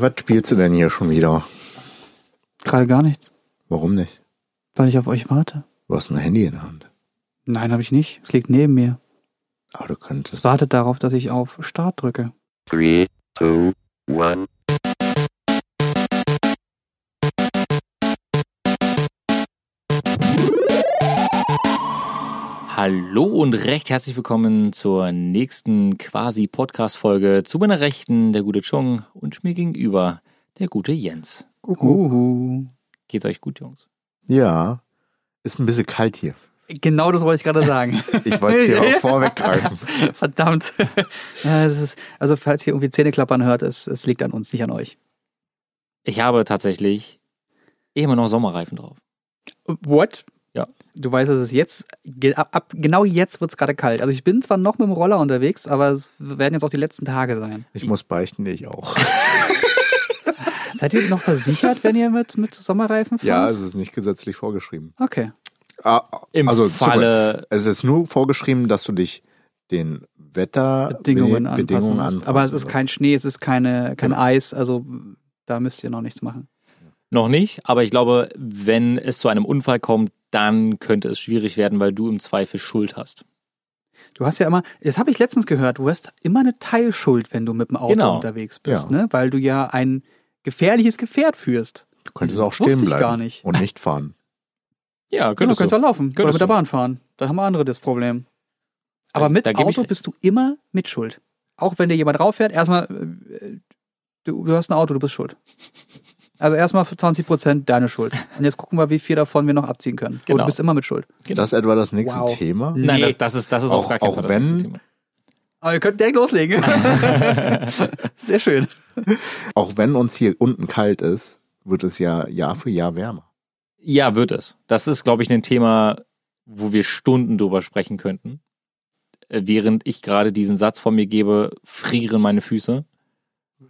was spielst du denn hier schon wieder? Gerade gar nichts, Warum nicht? weil ich auf euch warte. Du hast ein Handy in der Hand. Nein, habe ich nicht. Es liegt neben mir. Aber du Es könntest. wartet darauf, dass ich auf Start drücke. Three, two, one. Hallo und recht herzlich willkommen zur nächsten quasi Podcast-Folge. Zu meiner Rechten der gute Chung und mir gegenüber der gute Jens. Uhu. Geht's euch gut, Jungs? Ja. Ist ein bisschen kalt hier. Genau das wollte ich gerade sagen. Ich wollte es dir auch vorweggreifen. Verdammt. Ja, es ist, also falls ihr irgendwie Zähneklappern hört, es, es liegt an uns, nicht an euch. Ich habe tatsächlich immer noch Sommerreifen drauf. What? Ja. Du weißt, dass es jetzt, ge- ab, ab genau jetzt wird es gerade kalt. Also ich bin zwar noch mit dem Roller unterwegs, aber es werden jetzt auch die letzten Tage sein. Ich muss beichten, ich auch. Seid ihr noch versichert, wenn ihr mit, mit Sommerreifen fahrt? Ja, es ist nicht gesetzlich vorgeschrieben. Okay. Ah, Im also, Falle, Es ist nur vorgeschrieben, dass du dich den Bedingungen Wetterbedingungen anpassen. anpassen musst. Aber es ist kein Schnee, es ist keine, kein Genau. Eis, also da müsst ihr noch nichts machen. noch nicht, aber ich glaube, wenn es zu einem Unfall kommt, dann könnte es schwierig werden, weil du im Zweifel Schuld hast. Du hast ja immer, das habe ich letztens gehört, du hast immer eine Teilschuld, wenn du mit dem Auto Genau. unterwegs bist, Ja. ne? Weil du ja ein gefährliches Gefährt führst. Du könntest auch stehen bleiben gar nicht. und nicht fahren. Ja, Genau, könntest kannst du. auch laufen oder Könntest mit der. Bahn fahren. Da haben wir andere das Problem. Aber Da- mit da Auto bist du immer mit Schuld. Auch wenn dir jemand rauffährt, erstmal, äh, du, du hast ein Auto, du bist schuld. Also erstmal für 20 Prozent deine Schuld. Und jetzt gucken wir, wie viel davon wir noch abziehen können. Genau. du bist immer mit Schuld. Ist das etwa das nächste Wow. Thema? Nein, Nee. das, das ist, das ist Auch- auf auch Fall das wenn- nächste Thema. Aber ihr könnt direkt loslegen. Sehr schön. Auch wenn uns hier unten kalt ist, wird es ja Jahr für Jahr wärmer. Ja, wird es. Das ist, glaube ich, ein Thema, wo wir Stunden drüber sprechen könnten. Äh, Während ich gerade diesen Satz von mir gebe, frieren meine Füße.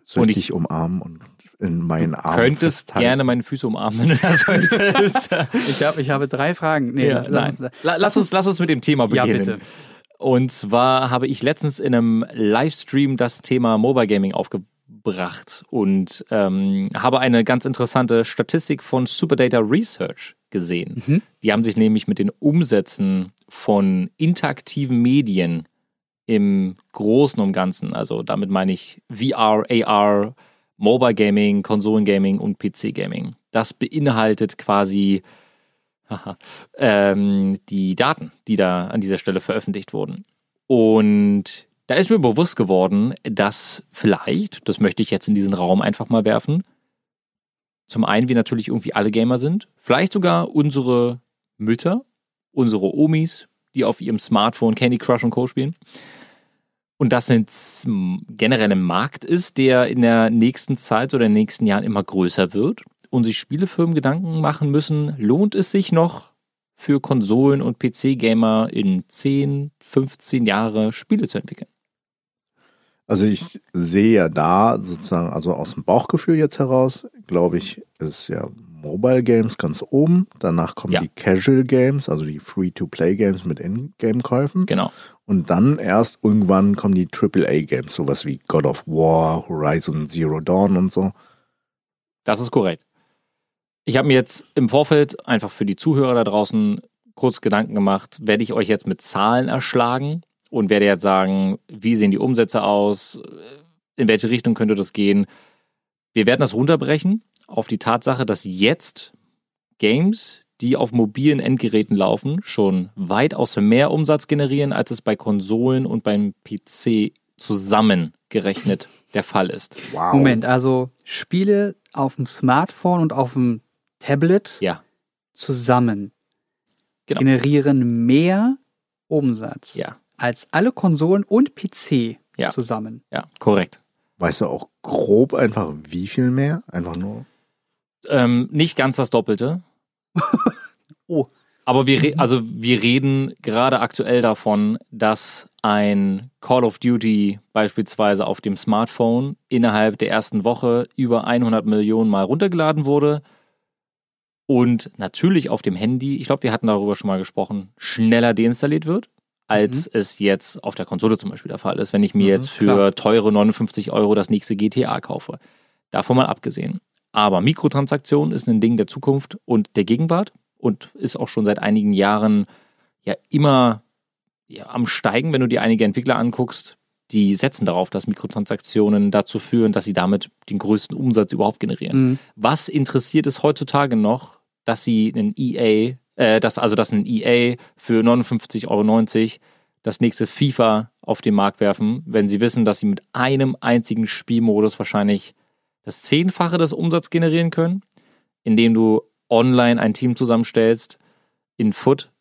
Soll Und ich ich- dich umarmen und in meinen Armen Könntest festhalten? gerne meine Füße umarmen, wenn du das möchtest. Ich, hab, ich habe drei Fragen. Nee, ja, lass nein. uns- La- Lass uns, lass uns mit dem Thema Ja, beginnen. bitte. Und zwar habe ich letztens in einem Livestream das Thema Mobile Gaming aufgebracht und ähm, habe eine ganz interessante Statistik von Superdata Research gesehen. Mhm. Die haben sich nämlich mit den Umsätzen von interaktiven Medien im Großen und Ganzen, also damit meine ich VR, AR, Mobile Gaming, Konsolengaming und PC Gaming. Das beinhaltet quasi haha, ähm, die Daten, die da an dieser Stelle veröffentlicht wurden. Und da ist mir bewusst geworden, dass vielleicht, das möchte ich jetzt in diesen Raum einfach mal werfen, zum einen wir natürlich irgendwie alle Gamer sind, vielleicht sogar unsere Mütter, unsere Omis, die auf ihrem Smartphone Candy Crush und Co. spielen. Und das ein generell ein Markt ist, der in der nächsten Zeit oder in den nächsten Jahren immer größer wird und sich Spielefirmen Gedanken machen müssen, lohnt es sich noch für Konsolen- und PC-Gamer in 10, 15 Jahre Spiele zu entwickeln? Also ich sehe ja da sozusagen, also aus dem Bauchgefühl jetzt heraus, glaube ich, ist ja Mobile Games ganz oben. Danach kommen Ja. die Casual Games, also die Free-to-Play Games mit In-Game-Käufen. Genau. Und dann erst irgendwann kommen die AAA Games, sowas wie God of War, Horizon Zero Dawn und so. Das ist korrekt. Ich habe mir jetzt im Vorfeld einfach für die Zuhörer da draußen kurz Gedanken gemacht, werde ich euch jetzt mit Zahlen erschlagen und werde jetzt sagen, wie sehen die Umsätze aus, in welche Richtung könnte das gehen. Wir werden das runterbrechen auf die Tatsache, dass jetzt Games, die auf mobilen Endgeräten laufen, schon weitaus mehr Umsatz generieren, als es bei Konsolen und beim PC zusammengerechnet der Fall ist. Wow. Moment, also Spiele auf dem Smartphone und auf dem Tablet Ja, zusammen Genau. generieren mehr Umsatz ja, als alle Konsolen und PC Ja. zusammen. ja, korrekt. Weißt du auch grob einfach wie viel mehr? Einfach nur. Ähm, nicht ganz das Doppelte. Oh. Aber wir, also wir reden gerade aktuell davon, dass ein Call of Duty beispielsweise auf dem Smartphone innerhalb der ersten Woche über 100 Millionen Mal runtergeladen wurde und natürlich auf dem Handy, ich glaube, wir hatten darüber schon mal gesprochen, schneller deinstalliert wird, als es jetzt auf der Konsole zum Beispiel der Fall ist, wenn ich mir Mhm, jetzt für klar. teure 59 Euro das nächste GTA kaufe. Davon mal abgesehen. Aber Mikrotransaktion ist ein Ding der Zukunft und der Gegenwart und ist auch schon seit einigen Jahren ja immer ja, am Steigen, wenn du dir einige Entwickler anguckst. Die setzen darauf, dass Mikrotransaktionen dazu führen, dass sie damit den größten Umsatz überhaupt generieren. Mhm. Was interessiert es heutzutage noch, dass sie einen EA, äh, dass, also dass ein EA für 59,90 Euro das nächste FIFA auf den Markt werfen, wenn sie wissen, dass sie mit einem einzigen Spielmodus wahrscheinlich das Zehnfache des Umsatzes generieren können, indem du online ein Team zusammenstellst in Foot,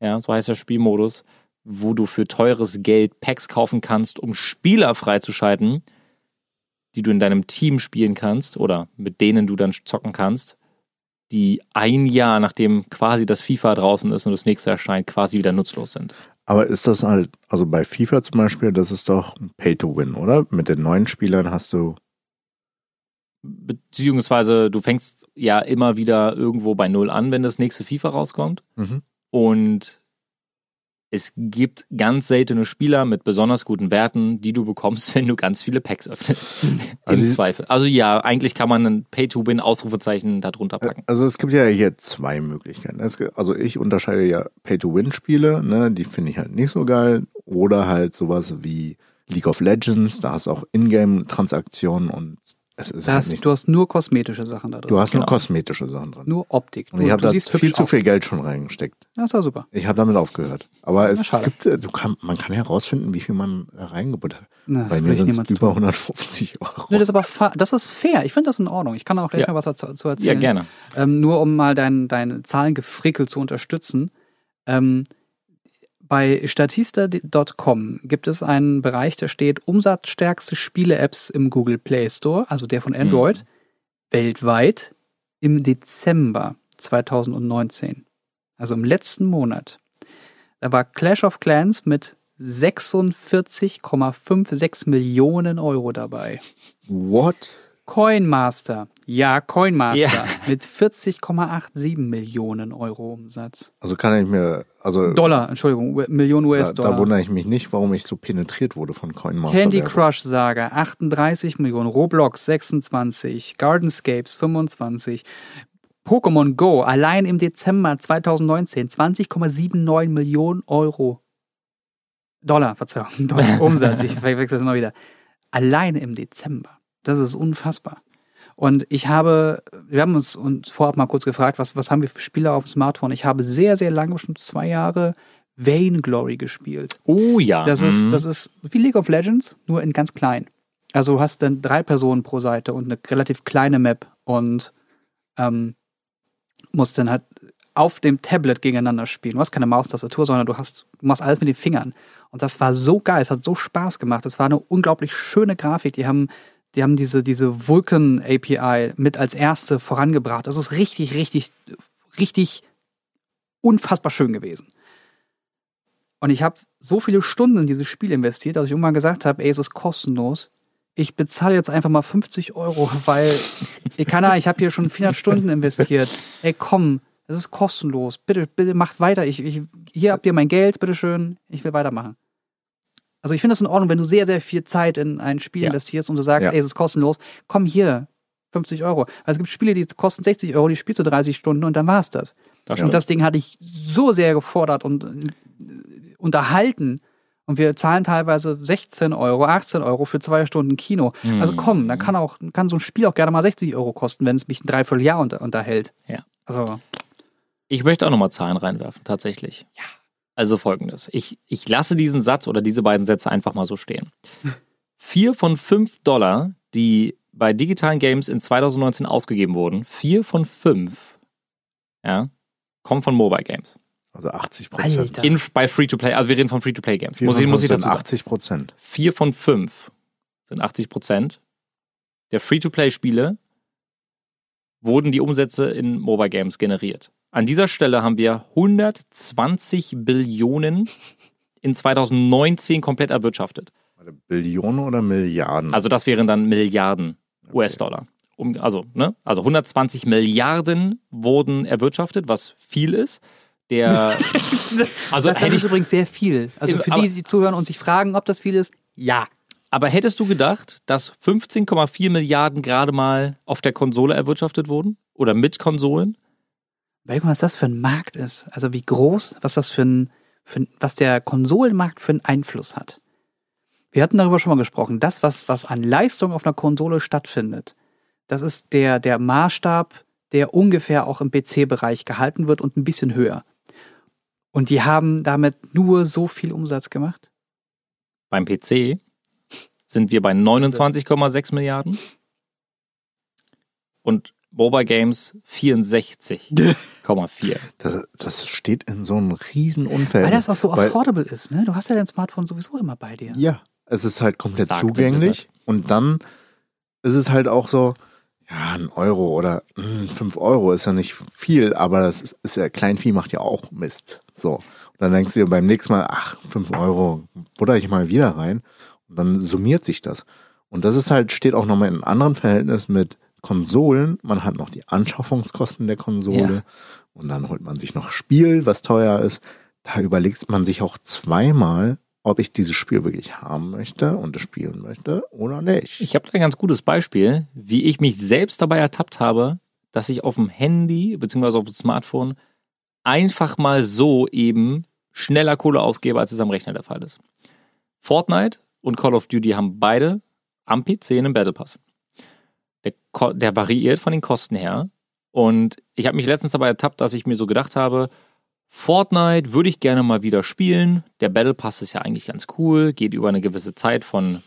ja, so heißt der Spielmodus, wo du für teures Geld Packs kaufen kannst, um Spieler freizuschalten, die du in deinem Team spielen kannst oder mit denen du dann zocken kannst, die ein Jahr nachdem quasi das FIFA draußen ist und das nächste erscheint, quasi wieder nutzlos sind. Aber ist das halt, also bei FIFA zum Beispiel, das ist doch Pay to Win, oder? Mit den neuen Spielern hast du. Beziehungsweise du fängst ja immer wieder irgendwo bei Null an, wenn das nächste FIFA rauskommt. Mhm. Und es gibt ganz seltene Spieler mit besonders guten Werten, die du bekommst, wenn du ganz viele Packs öffnest. Also Im Zweifel. Also ja, eigentlich kann man ein Pay-to-Win-Ausrufezeichen darunter packen. Also es gibt ja hier zwei Möglichkeiten. Gibt, also ich unterscheide ja Pay-to-Win-Spiele, ne? die finde ich halt nicht so geil. Oder halt sowas wie League of Legends, da hast du auch Ingame-Transaktionen und es ist Da halt hast, nicht. du hast nur kosmetische Sachen da drin. Du hast genau. nur kosmetische Sachen drin. nur Optik. Und Du, ich habe da siehst viel zu viel Geld schon reingesteckt. Ja, ist doch super. Ich habe damit aufgehört. Aber es schade. gibt, äh, du kann, man kann herausfinden, wie viel man da reingebuttert hat. Na, Bei das mir sind es über tun. 150 Euro. Nee, das ist aber das ist fair. Ich finde das in Ordnung. Ich kann auch gleich Ja. mal was dazu zu Ja, erzählen. gerne. Ähm, nur um mal dein, dein Zahlengefrickel zu unterstützen. Ähm, bei Statista.com gibt es einen Bereich, der steht umsatzstärkste Spiele-Apps im Google Play Store, also der von Android, weltweit im Dezember 2019. Also im letzten Monat. Da war Clash of Clans mit 46,56 Millionen Euro dabei. What? Coinmaster, ja, Coinmaster Ja. mit 40,87 Millionen Euro Umsatz. Also kann ich mir, also Dollar, Entschuldigung, Millionen da, da US-Dollar. wundere ich mich nicht, warum ich so penetriert wurde von Coinmaster. Candy. Crush Saga 38 Millionen, Roblox 26, Gardenscapes 25, Pokémon Go allein im Dezember 2019 20,79 Millionen Euro. Dollar, Verzeihung, Dollar Umsatz, ich verwechsel das immer wieder. Allein im Dezember. Das ist unfassbar. Und ich habe, wir haben uns, uns vorab mal kurz gefragt, was, was haben wir für Spiele auf dem Smartphone? Ich habe sehr, sehr lange, schon zwei Jahre, Vainglory gespielt. Oh ja. Das ist, mhm. das ist wie League of Legends, nur in ganz klein. Also du hast dann drei Personen pro Seite und eine relativ kleine Map und ähm, musst dann halt auf dem Tablet gegeneinander spielen. Du hast keine Maustastatur, sondern du hast, du machst alles mit den Fingern. Und das war so geil, es hat so Spaß gemacht. Es war eine unglaublich schöne Grafik. Die haben, die haben diese, diese Vulkan API mit als erste vorangebracht. Das ist richtig, richtig, richtig unfassbar schön gewesen. Und ich habe so viele Stunden in dieses Spiel investiert, dass ich irgendwann gesagt habe, ey, es ist kostenlos. Ich bezahle jetzt einfach mal 50 Euro, weil, ich kann ich habe hier schon 400 Stunden investiert. Ey, komm, es ist kostenlos. Bitte, bitte macht weiter. Ich, ich, hier habt ihr mein Geld, bitteschön. Ich will weitermachen. Also ich finde das in Ordnung, wenn du sehr, sehr viel Zeit in ein Spiel Ja. investierst und du sagst, Ja. ey, es ist kostenlos. Komm hier, 50 Euro. Weil es gibt Spiele, die kosten 60 Euro, die spielst du 30 Stunden und dann war's das. das Und das Ding hatte ich so sehr gefordert und äh, unterhalten. Und wir zahlen teilweise 16 Euro, 18 Euro für zwei Stunden Kino. Also Mhm. komm, dann kann auch, kann so ein Spiel auch gerne mal 60 Euro kosten, wenn es mich ein Dreivierteljahr unter, unterhält. Ja. Also, Ich möchte auch nochmal Zahlen reinwerfen, tatsächlich. Ja. Also folgendes. Ich, ich lasse diesen Satz oder diese beiden Sätze einfach mal so stehen. Vier von fünf Dollar, die bei digitalen Games in 2019 ausgegeben wurden, vier von fünf, ja, kommen von Mobile Games. Also 80 Prozent. Bei Free-to-Play, also wir reden von Free-to-Play-Games. Muss ich, muss ich dazu sagen. 80 Prozent. Vier von fünf sind 80 Prozent der Free-to-Play-Spiele wurden die Umsätze in Mobile Games generiert. An dieser Stelle haben wir 120 Billionen in 2019 komplett erwirtschaftet. Billionen oder Milliarden? Also das wären dann Milliarden Okay. US-Dollar. Um, also, ne? also 120 Milliarden wurden erwirtschaftet, was viel ist. Der, also das hätte ist ich, übrigens sehr viel. Also für Aber- die, die zuhören und sich fragen, ob das viel ist, ja. Aber hättest du gedacht, dass 15,4 Milliarden gerade mal auf der Konsole erwirtschaftet wurden? Oder mit Konsolen? Weil was das für ein Markt ist. Also wie groß, was das für ein, für ein was der Konsolenmarkt für einen Einfluss hat. Wir hatten darüber schon mal gesprochen. Das, was, was an Leistung auf einer Konsole stattfindet, das ist der, der Maßstab, der ungefähr auch im PC-Bereich gehalten wird und ein bisschen höher. Und die haben damit nur so viel Umsatz gemacht. Beim PC sind wir bei 29,6 Milliarden. Und Mobile Games 64,4. Das, das steht in so einem riesen Weil Unverhältnis. das auch so Weil- affordable ist, ne? Du hast ja dein Smartphone sowieso immer bei dir. Ja, es ist halt komplett Sagte zugänglich. Und dann ist es halt auch so, ja, ein Euro oder mh, fünf Euro ist ja nicht viel, aber das ist, ist ja, Kleinvieh macht ja auch Mist. So. Und dann denkst du dir beim nächsten Mal, ach, fünf Euro, butter ich mal wieder rein. Und dann summiert sich das. Und das ist halt, steht auch nochmal in einem anderen Verhältnis mit Konsolen. Man hat noch die Anschaffungskosten der Konsole. Ja. Und dann holt man sich noch Spiel, was teuer ist. Da überlegt man sich auch zweimal, ob ich dieses Spiel wirklich haben möchte und es spielen möchte oder nicht. Ich habe da ein ganz gutes Beispiel, wie ich mich selbst dabei ertappt habe, dass ich auf dem Handy bzw. auf dem Smartphone einfach mal so eben schneller Kohle ausgebe, als es am Rechner der Fall ist. Fortnite und Call of Duty haben beide am PC einen Battle Pass. Der, der variiert von den Kosten her. Und ich habe mich letztens dabei ertappt, dass ich mir so gedacht habe, Fortnite würde ich gerne mal wieder spielen. Der Battle Pass ist ja eigentlich ganz cool, geht über eine gewisse Zeit von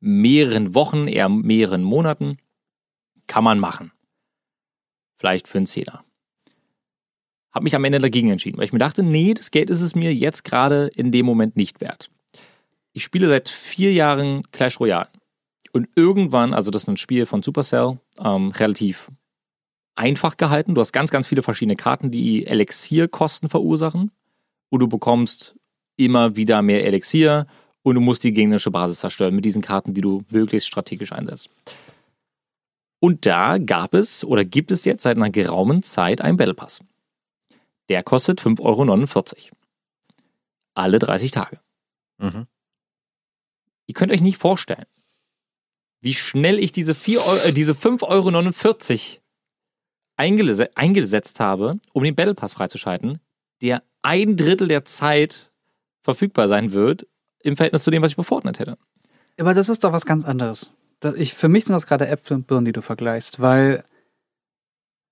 mehreren Wochen, eher mehreren Monaten. Kann man machen. Vielleicht für einen Zehner. Hab mich am Ende dagegen entschieden, weil ich mir dachte, nee, das Geld ist es mir jetzt gerade in dem Moment nicht wert. Ich spiele seit vier Jahren Clash Royale. Und irgendwann, also das ist ein Spiel von Supercell, ähm, relativ einfach gehalten. Du hast ganz, ganz viele verschiedene Karten, die Elixierkosten verursachen. Und du bekommst immer wieder mehr Elixier und du musst die gegnerische Basis zerstören mit diesen Karten, die du möglichst strategisch einsetzt. Und da gab es oder gibt es jetzt seit einer geraumen Zeit einen Battle Pass. Der kostet 5,49 Euro. Alle 30 Tage. Mhm. Ihr könnt euch nicht vorstellen, wie schnell ich diese, 4 Euro, äh, diese 5,49 Euro eingese eingesetzt habe, um den Battle Pass freizuschalten, der ein Drittel der Zeit verfügbar sein wird, im Verhältnis zu dem, was ich bei Fortnite hätte. Aber das ist doch was ganz anderes. Ich, für mich sind das gerade Äpfel und Birnen, die du vergleichst, weil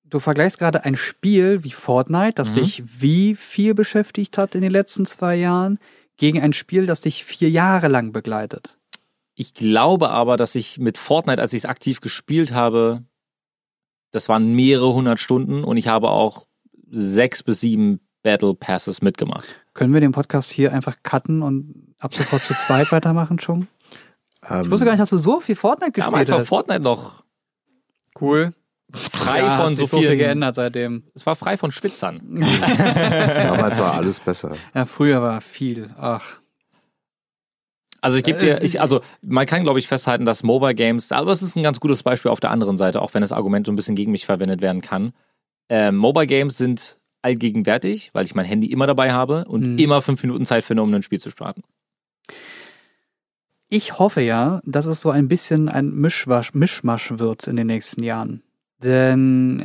du vergleichst gerade ein Spiel wie Fortnite, das Mhm. dich wie viel beschäftigt hat in den letzten zwei Jahren, gegen ein Spiel, das dich vier Jahre lang begleitet. Ich glaube aber, dass ich mit Fortnite, als ich es aktiv gespielt habe, das waren mehrere hundert Stunden und ich habe auch sechs bis sieben Battle Passes mitgemacht. Können wir den Podcast hier einfach cutten und ab sofort zu zweit weitermachen schon? Ähm, Ich wusste gar nicht, dass du so viel Fortnite gespielt Damals war hast. Fortnite noch Cool. Frei Ja, von hat so sich so viel geändert seitdem. es war frei von Schwitzern. Damals war alles besser. Ja, früher war viel. Ach. Also ich gebe dir, ich, also man kann glaube ich festhalten, dass Mobile Games, aber es ist ein ganz gutes Beispiel auf der anderen Seite, auch wenn das Argument so ein bisschen gegen mich verwendet werden kann. Ähm, Mobile Games sind allgegenwärtig, weil ich mein Handy immer dabei habe und Mhm. immer fünf Minuten Zeit finde, um ein Spiel zu starten. Ich hoffe ja, dass es so ein bisschen ein Mischwasch, Mischmasch wird in den nächsten Jahren. Denn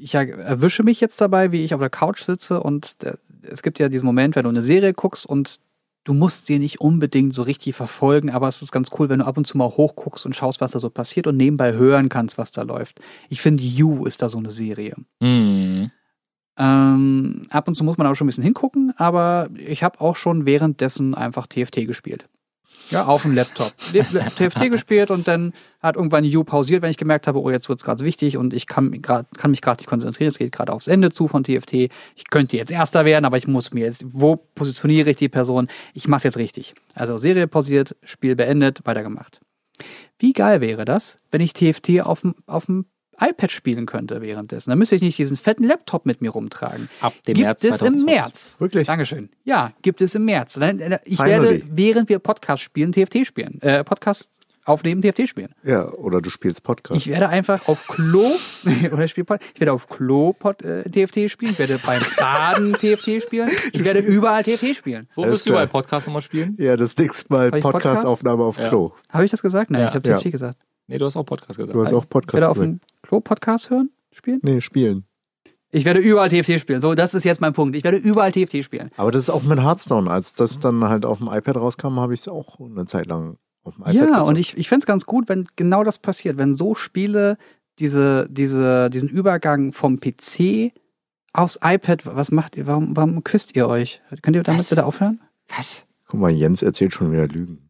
ich er- erwische mich jetzt dabei, wie ich auf der Couch sitze und der- es gibt ja diesen Moment, wenn du eine Serie guckst und du musst sie nicht unbedingt so richtig verfolgen, aber es ist ganz cool, wenn du ab und zu mal hochguckst und schaust, was da so passiert und nebenbei hören kannst, was da läuft. Ich finde, You ist da so eine Serie. Mhm. Ähm, ab und zu muss man auch schon ein bisschen hingucken, aber ich habe auch schon währenddessen einfach TFT gespielt. Ja, auf dem Laptop. TFT gespielt und dann hat irgendwann You pausiert, wenn ich gemerkt habe, oh, jetzt wird's gerade wichtig und ich kann, grad, kann mich gerade nicht konzentrieren. Es geht gerade aufs Ende zu von TFT. Ich könnte jetzt Erster werden, aber ich muss mir jetzt, wo positioniere ich die Person? Ich mach's jetzt richtig. Also Serie pausiert, Spiel beendet, weitergemacht. Wie geil wäre das, wenn ich TFT auf dem iPad spielen könnte währenddessen? Dann müsste ich nicht diesen fetten Laptop mit mir rumtragen. Ab dem gibt März es im 2020. März. Wirklich? Dankeschön. Ja, gibt es im März. Äh, Ich Finally. werde, während wir Podcast spielen, TFT spielen. Äh, Podcast aufnehmen, TFT spielen. Ja, oder du spielst Podcast. Ich werde einfach auf Klo oder ich, spiel, Pod- ich werde auf Klo Pod, äh, TFT spielen, ich werde beim Baden TFT spielen, ich werde überall TFT spielen. Wo wirst du bei Podcast nochmal spielen? ja, das nächste Mal? Podcast-Aufnahme auf Ja. Klo. Habe ich das gesagt? Nein, Ja. ich habe Ja. TFT gesagt. Nee, du hast auch Podcast gesagt. Du hast auch Ich Podcast werde auf gesagt. Klo Podcast hören, spielen. Nee, spielen. Ich werde überall TFT spielen. So, das ist jetzt mein Punkt. Ich werde überall TFT spielen. Aber das ist auch mit Hearthstone. Als das dann halt auf dem iPad rauskam, habe ich es auch eine Zeit lang auf dem iPad ja, gezockt. und ich, ich fände es ganz gut, wenn genau das passiert, wenn so Spiele diese, diese, diesen Übergang vom PC aufs iPad, was macht ihr? Warum, warum küsst ihr euch? Könnt ihr damit Was? bitte aufhören? Was? Guck mal, Jens erzählt schon wieder Lügen.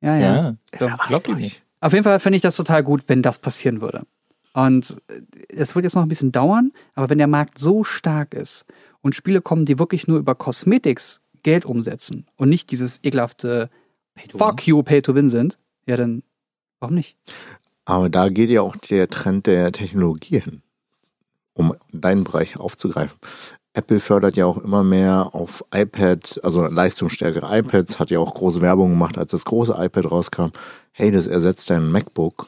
Ja, ja. Ja. So. Ihr nicht? Auf jeden Fall finde ich das total gut, wenn das passieren würde. Und äh, es wird jetzt noch ein bisschen dauern, aber wenn der Markt so stark ist und Spiele kommen, die wirklich nur über Cosmetics Geld umsetzen und nicht dieses ekelhafte Fuck you, Pay to Win sind, ja dann warum nicht? Aber da geht ja auch der Trend der Technologie hin, um deinen Bereich aufzugreifen. Apple fördert ja auch immer mehr auf iPad, also leistungsstärkere iPads, hat ja auch große Werbung gemacht, als das große iPad rauskam. Hey, das ersetzt dein MacBook.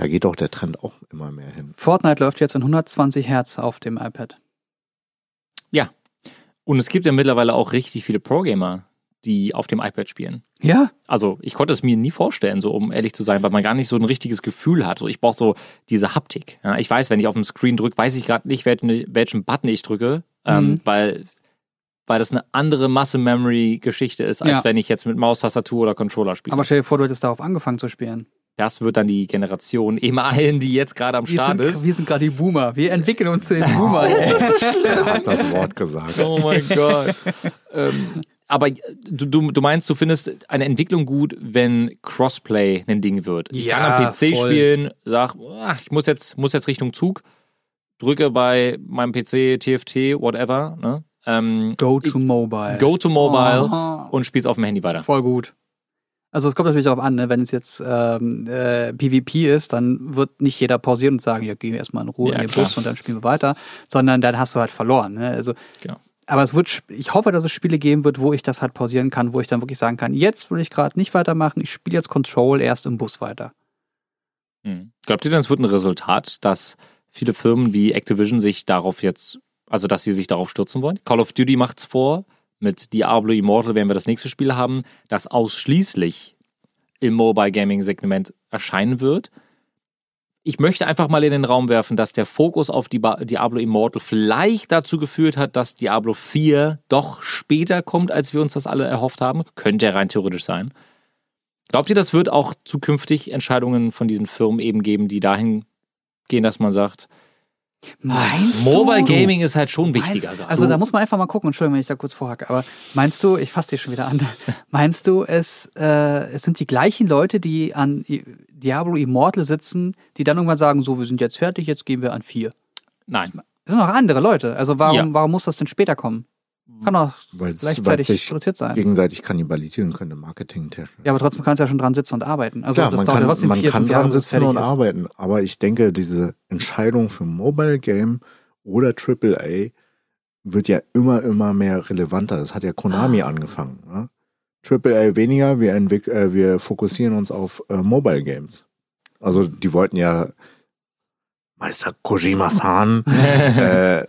Da geht auch der Trend auch immer mehr hin. Fortnite läuft jetzt in 120 Hertz auf dem iPad. Und es gibt ja mittlerweile auch richtig viele Pro-Gamer, die auf dem iPad spielen. Ja, Also ich konnte es mir nie vorstellen, so um ehrlich zu sein, weil man gar nicht so ein richtiges Gefühl hat. So, ich brauche so diese Haptik. Ja, ich weiß, wenn ich auf dem Screen drücke, weiß ich gerade nicht, welchen, welchen Button ich drücke, ähm, Mhm. weil, weil das eine andere Muscle-Memory-Geschichte ist, als Ja. wenn ich jetzt mit Maus, Tastatur oder Controller spiele. aber stell dir vor, du hättest darauf angefangen zu spielen. Das wird dann die Generation eben allen, die jetzt gerade am Wir Start sind, ist. wir sind gerade die Boomer. Wir entwickeln uns zu den Boomer. ey. Er hat das Wort gesagt. Oh mein Gott. ähm, aber du, du, du meinst, du findest eine Entwicklung gut, wenn Crossplay ein Ding wird. Ich Ja, kann am PC voll. spielen, sag, ach, ich muss jetzt, muss jetzt Richtung Zug, drücke bei meinem PC, TFT, whatever, ne? Ähm, Go to Mobile. go to mobile Aha. und spiel's auf dem Handy weiter. Voll gut. Also es kommt natürlich darauf an, ne? wenn es jetzt ähm, äh, PvP ist, dann wird nicht jeder pausieren und sagen, ja, gehen wir erstmal in Ruhe Ja, in den klar. Bus und dann spielen wir weiter, sondern dann hast du halt verloren. Ne? Also, Genau. Aber es wird, ich hoffe, dass es Spiele geben wird, wo ich das halt pausieren kann, wo ich dann wirklich sagen kann, jetzt will ich gerade nicht weitermachen, ich spiele jetzt Control erst im Bus weiter. Hm. Glaubt ihr denn, es wird ein Resultat, dass viele Firmen wie Activision sich darauf jetzt, also dass sie sich darauf stürzen wollen? Call of Duty macht's vor. Mit Diablo Immortal werden wir das nächste Spiel haben, das ausschließlich im Mobile Gaming Segment erscheinen wird. Ich möchte einfach mal in den Raum werfen, dass der Fokus auf Diablo Immortal vielleicht dazu geführt hat, dass Diablo 4 doch später kommt, als wir uns das alle erhofft haben. Könnte ja rein theoretisch sein. Glaubt ihr, das wird auch zukünftig Entscheidungen von diesen Firmen eben geben, die dahin gehen, dass man sagt, Meinst Mobile du? Gaming ist halt schon wichtiger Meinst, gerade. also da muss man einfach mal gucken, Entschuldigung, wenn ich da kurz vorhacke, aber meinst du, ich fasse dich schon wieder an, meinst du, es, äh, es sind die gleichen Leute, die an Diablo Immortal sitzen, die dann irgendwann sagen, so, wir sind jetzt fertig, jetzt gehen wir an vier. Nein. Das sind auch andere Leute, also warum, Ja. warum muss das denn später kommen? Kann doch Weil gleichzeitig sich produziert sein. gegenseitig kannibalisieren könnte, marketingtechnisch. Ja, aber trotzdem kannst du ja schon dran sitzen und arbeiten. Also Klar, das man dauert kann, trotzdem man vier, kann Jahre, dran es sitzen und ist. arbeiten, aber ich denke, diese Entscheidung für Mobile Game oder AAA wird ja immer, immer mehr relevanter. Das hat ja Konami angefangen. Ne? AAA weniger, wir, äh, wir fokussieren uns auf äh, Mobile Games. Also die wollten ja Meister Kojima-san äh,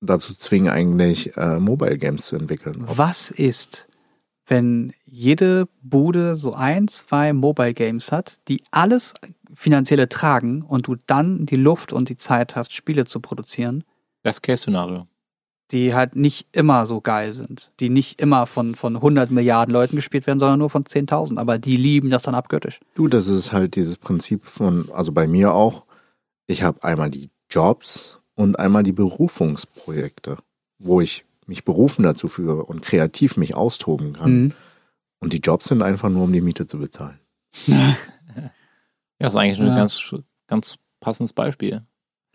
dazu zwingen, eigentlich äh, Mobile Games zu entwickeln. Was ist, wenn jede Bude so ein, zwei Mobile Games hat, die alles finanzielle tragen und du dann die Luft und die Zeit hast, Spiele zu produzieren, Das Case-Szenario. die halt nicht immer so geil sind, die nicht immer von, von 100 Milliarden Leuten gespielt werden, sondern nur von 10.000, aber die lieben das dann abgöttisch. Du, das ist halt dieses Prinzip von, also bei mir auch, ich habe einmal die Jobs und einmal die Berufungsprojekte, wo ich mich berufen dazu führe und kreativ mich austoben kann. Mhm. Und die Jobs sind einfach nur, um die Miete zu bezahlen. Ja, ist eigentlich ein Ja. ganz, ganz passendes Beispiel.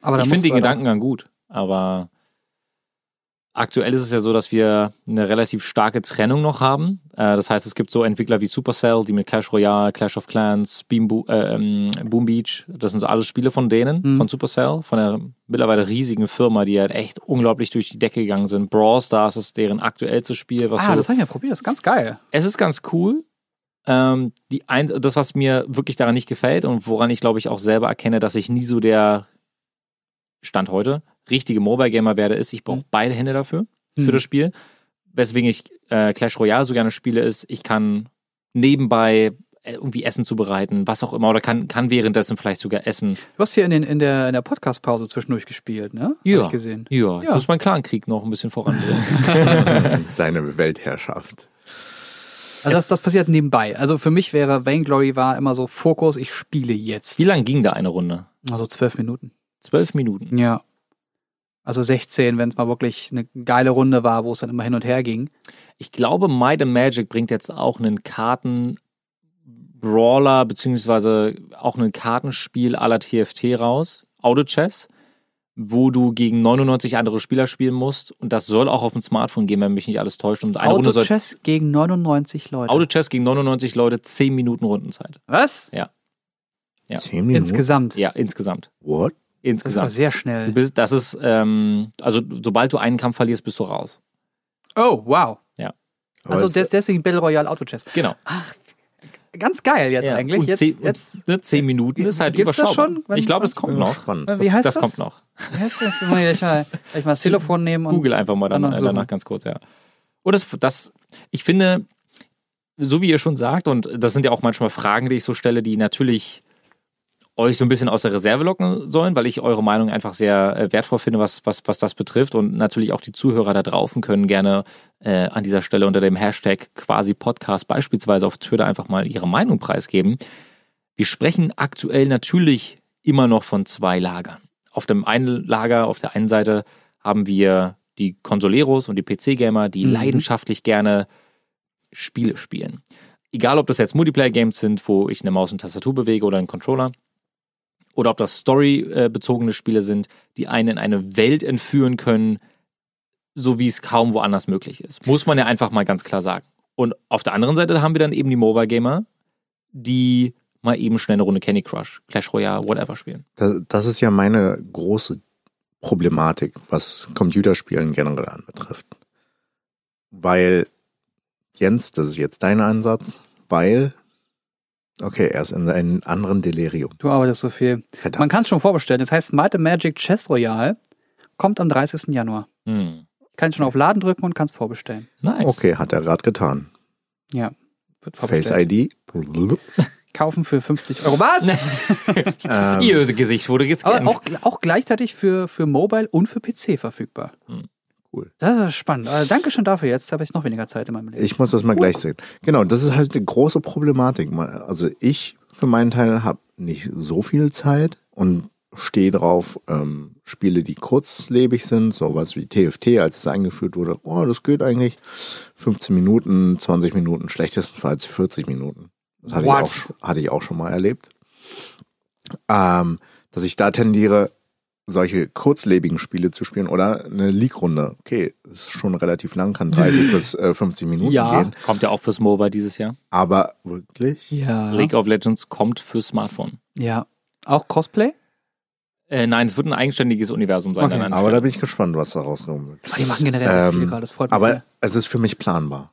Aber da ich finde den Gedankengang gut, aber aktuell ist es ja so, dass wir eine relativ starke Trennung noch haben. Äh, das heißt, es gibt so Entwickler wie Supercell, die mit Clash Royale, Clash of Clans, Beam Bo äh, ähm, Boom Beach, das sind so alles Spiele von denen, Mhm. von Supercell, von der mittlerweile riesigen Firma, die halt echt unglaublich durch die Decke gegangen sind. Brawl Stars ist deren aktuellstes Spiel, Ah, so das habe ich ja probiert, das ist ganz geil. es ist ganz cool, Ähm, die ein, das, was mir wirklich daran nicht gefällt und woran ich glaube ich auch selber erkenne, dass ich nie so der Stand heute richtige Mobile Gamer werde, ist, ich brauche beide Hände dafür, für Hm. das Spiel. Weswegen ich äh, Clash Royale so gerne spiele, ist, ich kann nebenbei äh, irgendwie Essen zubereiten, was auch immer, oder kann, kann währenddessen vielleicht sogar essen. Du hast hier in, den, in der, in der Podcast-Pause zwischendurch gespielt, ne? Ja. Hab ich gesehen. Ja, ich Ja. muss meinen Clankrieg noch ein bisschen voranbringen. Deine Weltherrschaft. Also das, das passiert nebenbei. Also für mich wäre Vainglory war immer so Fokus, ich spiele jetzt. Wie lang ging da eine Runde? Also zwölf Minuten. Zwölf Minuten. Ja. Also 16, wenn es mal wirklich eine geile Runde war, wo es dann immer hin und her ging. Ich glaube, Might and Magic bringt jetzt auch einen Karten-Brawler, beziehungsweise auch ein Kartenspiel la TFT raus, Auto Chess, wo du gegen 99 andere Spieler spielen musst. Und das soll auch auf dem Smartphone gehen, wenn mich nicht alles täuscht. Und eine Runde soll Auto-Chess gegen 99 Leute. Auto Chess gegen 99 Leute, 10 Minuten Rundenzeit. Was? Ja. Zehn Minuten? Insgesamt. Ja, insgesamt. What? Das war Insgesamt. sehr Du schnell. bist, das ist, ähm, also sobald du einen Kampf verlierst, bist du raus. Oh, wow. Aber Also es- des, deswegen Battle Royale Auto-Chess. Genau. Ganz geil jetzt Ja. eigentlich. Und Jetzt, zehn, jetzt, ne, zehn Minuten ist halt Gibt's das überschaubar. schon? Wenn- ich glaube, es kommt Ja, noch. Spannend. Wie heißt das? das? kommt noch. Wie heißt das? Ich mal, gleich mal das Telefon nehmen und Google einfach mal dann, danach danach ganz kurz, ja. Und das, das, ich finde, so wie ihr schon sagt, und das sind ja auch manchmal Fragen, die ich so stelle, die natürlich euch so ein bisschen aus der Reserve locken sollen, weil ich eure Meinung einfach sehr äh, wertvoll finde, was, was, was das betrifft. Und natürlich auch die Zuhörer da draußen können gerne äh, an dieser Stelle unter dem Hashtag quasi Podcast beispielsweise auf Twitter einfach mal ihre Meinung preisgeben. Wir sprechen aktuell natürlich immer noch von zwei Lagern. Auf dem einen Lager, auf der einen Seite haben wir die Consoleros und die PC-Gamer, die Mhm. leidenschaftlich gerne Spiele spielen. Egal, ob das jetzt Multiplayer-Games sind, wo ich eine Maus und Tastatur bewege oder einen Controller, oder ob das storybezogene Spiele sind, die einen in eine Welt entführen können, so wie es kaum woanders möglich ist. Muss man ja einfach mal ganz klar sagen. Und auf der anderen Seite haben wir dann eben die Mobile Gamer, die mal eben schnell eine Runde Candy Crush, Clash Royale, whatever spielen. Das, das ist ja meine große Problematik, was Computerspielen generell anbetrifft. Weil, Jens, das ist jetzt dein Ansatz, weil, okay, er ist in einem anderen Delirium. du arbeitest so viel. Verdammt. Man kann es schon vorbestellen. Das heißt, Might Magic Chess Royale kommt am 30. Januar. Hm. Ich kann schon auf Laden drücken und kann es vorbestellen. Nice. Okay, hat er gerade getan. Ja. Wird Face. ID. Kaufen für 50 Euro. Was? ähm, Ihr Gesicht wurde gescannt. Aber auch, auch gleichzeitig für, für Mobile und für PC verfügbar. Hm. Cool. Das ist spannend. Also danke schon dafür. Jetzt habe ich noch weniger Zeit in meinem Leben. Ich muss das mal gleich sehen. Genau, das ist halt eine große Problematik. Also ich für meinen Teil habe nicht so viel Zeit und stehe drauf, ähm, Spiele, die kurzlebig sind, sowas wie TFT, als es eingeführt wurde. Oh, das geht eigentlich 15 Minuten, 20 Minuten, schlechtestenfalls 40 Minuten. Das hatte, ich auch, hatte ich auch schon mal erlebt. Ähm, dass ich da tendiere, solche kurzlebigen Spiele zu spielen oder eine League-Runde. Okay, ist schon relativ lang, kann 30 bis äh, 50 Minuten Ja. gehen. Kommt ja auch fürs Mobile dieses Jahr. Aber wirklich? ja. League of Legends kommt fürs Smartphone. ja. Auch Cosplay? Äh, nein, es wird ein eigenständiges Universum sein. Okay. Aber da bin ich gespannt, was da rauskommen wird. Oh, die machen generell sehr Ähm, viel gerade. Das freut mich Aber sehr. es ist für mich planbar.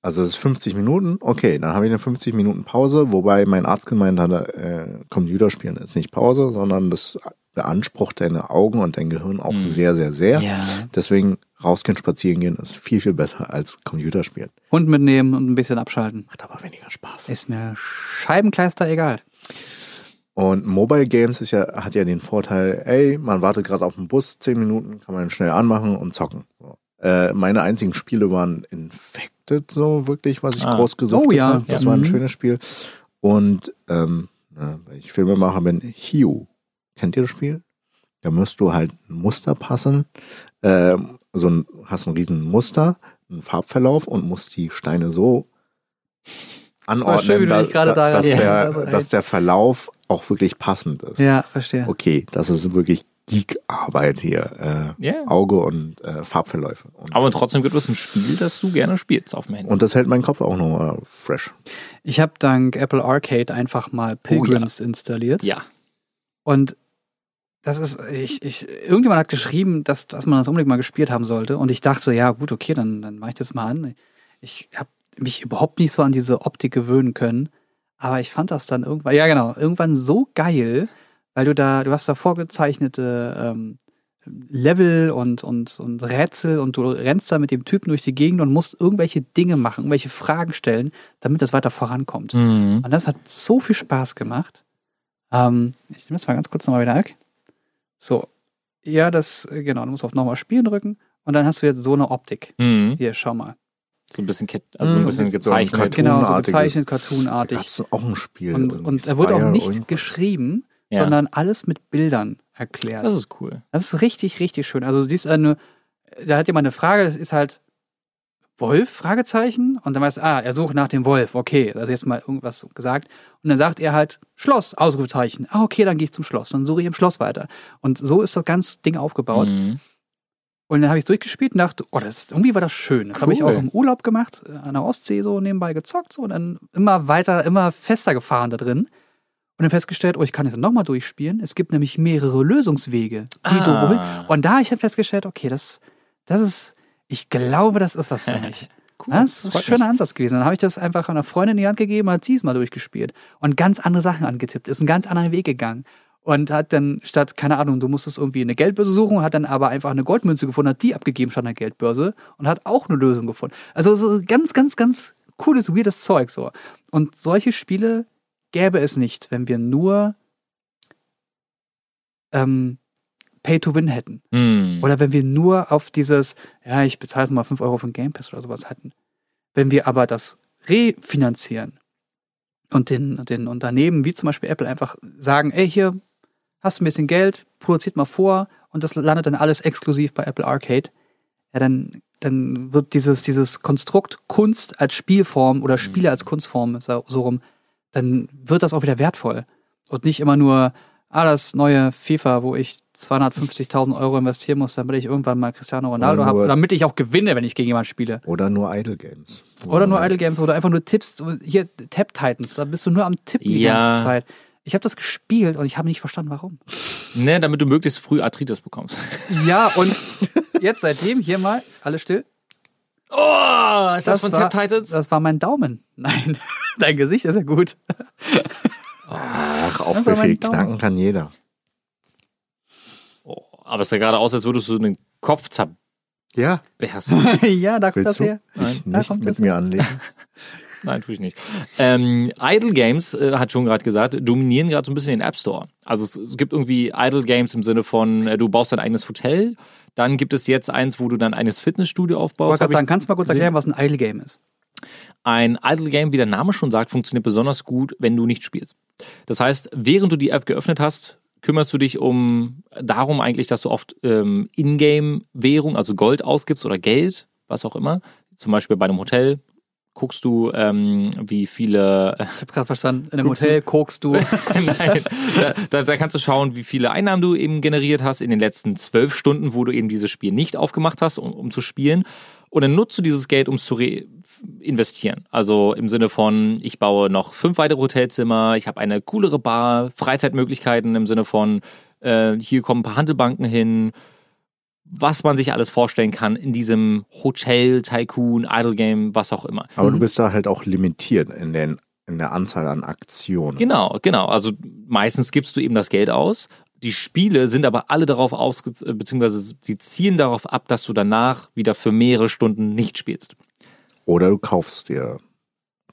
Also es ist 50 Minuten, okay, dann habe ich eine 50 Minuten Pause, wobei mein Arzt gemeint hatte, äh, Computerspielen ist nicht Pause, sondern das beansprucht deine Augen und dein Gehirn auch Mhm. sehr, sehr, sehr. Ja. Deswegen rausgehen, spazieren gehen ist viel, viel besser als Computerspielen. Hund mitnehmen und ein bisschen abschalten. Macht aber weniger Spaß. Ist mir Scheibenkleister egal. Und Mobile Games ist ja, hat ja den Vorteil, ey, man wartet gerade auf den Bus, 10 Minuten, kann man schnell anmachen und zocken. So. Äh, meine einzigen Spiele waren Infected, so wirklich, was ich Ah. groß gesucht Oh ja, habe. Das ja. war ein Mhm. schönes Spiel. Und ähm, na, weil ich Filmemacher bin, Hue. Kennt ihr das Spiel? Da musst du halt ein Muster passen. Ähm, so ein, hast ein riesen Muster, einen Farbverlauf und musst die Steine so anordnen, schön, da- da- dass, ja, der, also, ey. dass der Verlauf auch wirklich passend ist. Ja, verstehe. Okay, das ist wirklich Geek-Arbeit hier. Äh, Ja. Auge und äh, Farbverläufe. Und, Aber trotzdem gibt es ein Spiel, das du gerne spielst auf dem Handy. und das hält meinen Kopf auch nochmal fresh. Ich habe dank Apple Arcade einfach mal Pilgrims installiert. ja. Und das ist, ich, ich, irgendjemand hat geschrieben, dass, dass man das unbedingt mal gespielt haben sollte. Und ich dachte, ja, gut, okay, dann, dann mache ich das mal an. Ich habe mich überhaupt nicht so an diese Optik gewöhnen können. Aber ich fand das dann irgendwann, ja genau, irgendwann so geil, weil du da, du hast da vorgezeichnete ähm, Level und, und, und Rätsel und du rennst da mit dem Typen durch die Gegend und musst irgendwelche Dinge machen, irgendwelche Fragen stellen, damit das weiter vorankommt. Mhm. Und das hat so viel Spaß gemacht. Ähm, ich nehme das mal ganz kurz nochmal wieder weg. So. Ja, das, äh, genau, du musst auf nochmal Spielen drücken und dann hast du jetzt so eine Optik. Mhm. Hier, schau mal. So ein bisschen, also so ein Mhm. bisschen So ein gezeichnet. Cartoon. Genau, so gezeichnet, cartoonartig. gab es auch ein Spiel. Und, irgendwie und da wurde auch nichts irgendwas. geschrieben, Ja. sondern alles mit Bildern erklärt. Das ist cool. Das ist richtig, richtig schön. Also, dies eine, da hat jemand eine Frage, das ist halt Wolf, Fragezeichen. Und dann weißt du, ah, er sucht nach dem Wolf. Okay, also jetzt mal irgendwas gesagt. Und dann sagt er halt Schloss, Ausrufezeichen. Ah, okay, dann gehe ich zum Schloss. Dann suche ich im Schloss weiter. Und so ist das ganze Ding aufgebaut. Mhm. Und dann habe ich es durchgespielt und dachte, oh, das, irgendwie war das schön. Das habe ich Cool. auch im Urlaub gemacht, äh, an der Ostsee so nebenbei gezockt so, und dann immer weiter, immer fester gefahren da drin. Und dann festgestellt, oh, ich kann jetzt nochmal durchspielen. Es gibt nämlich mehrere Lösungswege, die du wohin. Ah. Und da habe ich dann festgestellt, okay, das, das ist, ich glaube, das ist was für mich. Cool. Das ist ein schöner mich. Ansatz gewesen. Dann habe ich das einfach einer Freundin in die Hand gegeben, hat sie es mal durchgespielt und ganz andere Sachen angetippt, ist einen ganz anderen Weg gegangen. Und hat dann statt, keine Ahnung, du musstest irgendwie eine Geldbörse suchen, hat dann aber einfach eine Goldmünze gefunden, hat die abgegeben statt einer Geldbörse und hat auch eine Lösung gefunden. Also so ganz, ganz, ganz cooles, weirdes Zeug so. Und solche Spiele gäbe es nicht, wenn wir nur ähm, Pay to Win hätten. Mhm. Oder wenn wir nur auf dieses, ja, ich bezahle jetzt mal 5 Euro für den Game Pass oder sowas hätten. Wenn wir aber das refinanzieren und den, den Unternehmen wie zum Beispiel Apple einfach sagen, ey, hier hast du ein bisschen Geld, produziert mal vor und das landet dann alles exklusiv bei Apple Arcade, ja, dann, dann wird dieses, dieses Konstrukt Kunst als Spielform oder Spiele als Kunstform so, so rum, dann wird das auch wieder wertvoll. Und nicht immer nur, ah, das neue FIFA, wo ich 250.000 Euro investieren muss, damit ich irgendwann mal Cristiano Ronaldo Oder habe, damit ich auch gewinne, wenn ich gegen jemanden spiele. Oder nur Idle Games. Oder nur Idle Games, wo du einfach nur tippst, so hier Tap Titans, da bist du nur am Tippen die Ja. ganze Zeit. Ich habe das gespielt und ich habe nicht verstanden, warum. Ne, damit du möglichst früh Arthritis bekommst. Ja, und jetzt seitdem hier mal, alles still. Oh, ist das, von war, Tap Titans? Das war mein Daumen. Nein, dein Gesicht ist ja gut. Ach, auf Das war mein Befehl Daumen. knacken kann jeder. Aber es sah gerade aus, als würdest du den Kopf Ja, zerbersten. ja, da kommt willst das du her. dich da nicht kommt mit das mir anlegen? Nein, tue ich nicht. Ähm, Idle Games, äh, hat schon gerade gesagt, dominieren gerade so ein bisschen den App Store. Also es, es gibt irgendwie Idle Games im Sinne von, äh, du baust dein eigenes Hotel. Dann gibt es jetzt eins, wo du dann eines Fitnessstudio Ich aufbaust. gerade sagen, kannst du mal kurz gesehen. erklären, was ein Idle Game ist? Ein Idle Game, wie der Name schon sagt, funktioniert besonders gut, wenn du nicht spielst. Das heißt, während du die App geöffnet hast, kümmerst du dich um darum eigentlich, dass du oft ähm, Ingame-Währung, also Gold ausgibst oder Geld, was auch immer. Zum Beispiel bei einem Hotel guckst du, ähm, wie viele Ich habe gerade verstanden, in einem Guckst Hotel kokst du. Nein, da, da, da kannst du schauen, wie viele Einnahmen du eben generiert hast in den letzten zwölf Stunden, wo du eben dieses Spiel nicht aufgemacht hast, um, um zu spielen. Und dann nutzt du dieses Geld, um es zu re investieren. Also im Sinne von, ich baue noch fünf weitere Hotelzimmer, ich habe eine coolere Bar, Freizeitmöglichkeiten im Sinne von, äh, hier kommen ein paar Handelbanken hin, was man sich alles vorstellen kann in diesem Hotel, Tycoon, Idle Game, was auch immer. Aber Mhm. du bist da halt auch limitiert in, den, in der Anzahl an Aktionen. Genau, genau. Also meistens gibst du eben das Geld aus. Die Spiele sind aber alle darauf äh, beziehungsweise sie zielen darauf ab, dass du danach wieder für mehrere Stunden nicht spielst. Oder du kaufst dir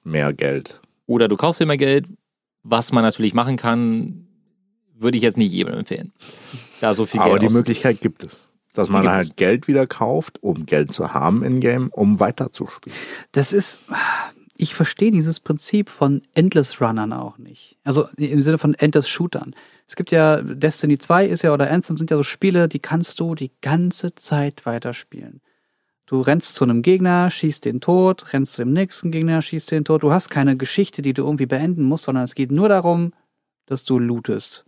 mehr Geld. Oder du kaufst dir mehr Geld, was man natürlich machen kann, würde ich jetzt nicht jedem empfehlen. Da so viel Aber Geld die auszugeben. Möglichkeit gibt es. Dass man halt Geld wieder kauft, um Geld zu haben in-game, um weiterzuspielen. Das ist, ich verstehe dieses Prinzip von Endless Runnern auch nicht. Also im Sinne von Endless Shootern. Es gibt ja, Destiny 2 ist ja, oder Anthem sind ja so Spiele, die kannst du die ganze Zeit weiterspielen. Du rennst zu einem Gegner, schießt den tot, rennst zu dem nächsten Gegner, schießt den tot. Du hast keine Geschichte, die du irgendwie beenden musst, sondern es geht nur darum, dass du lootest.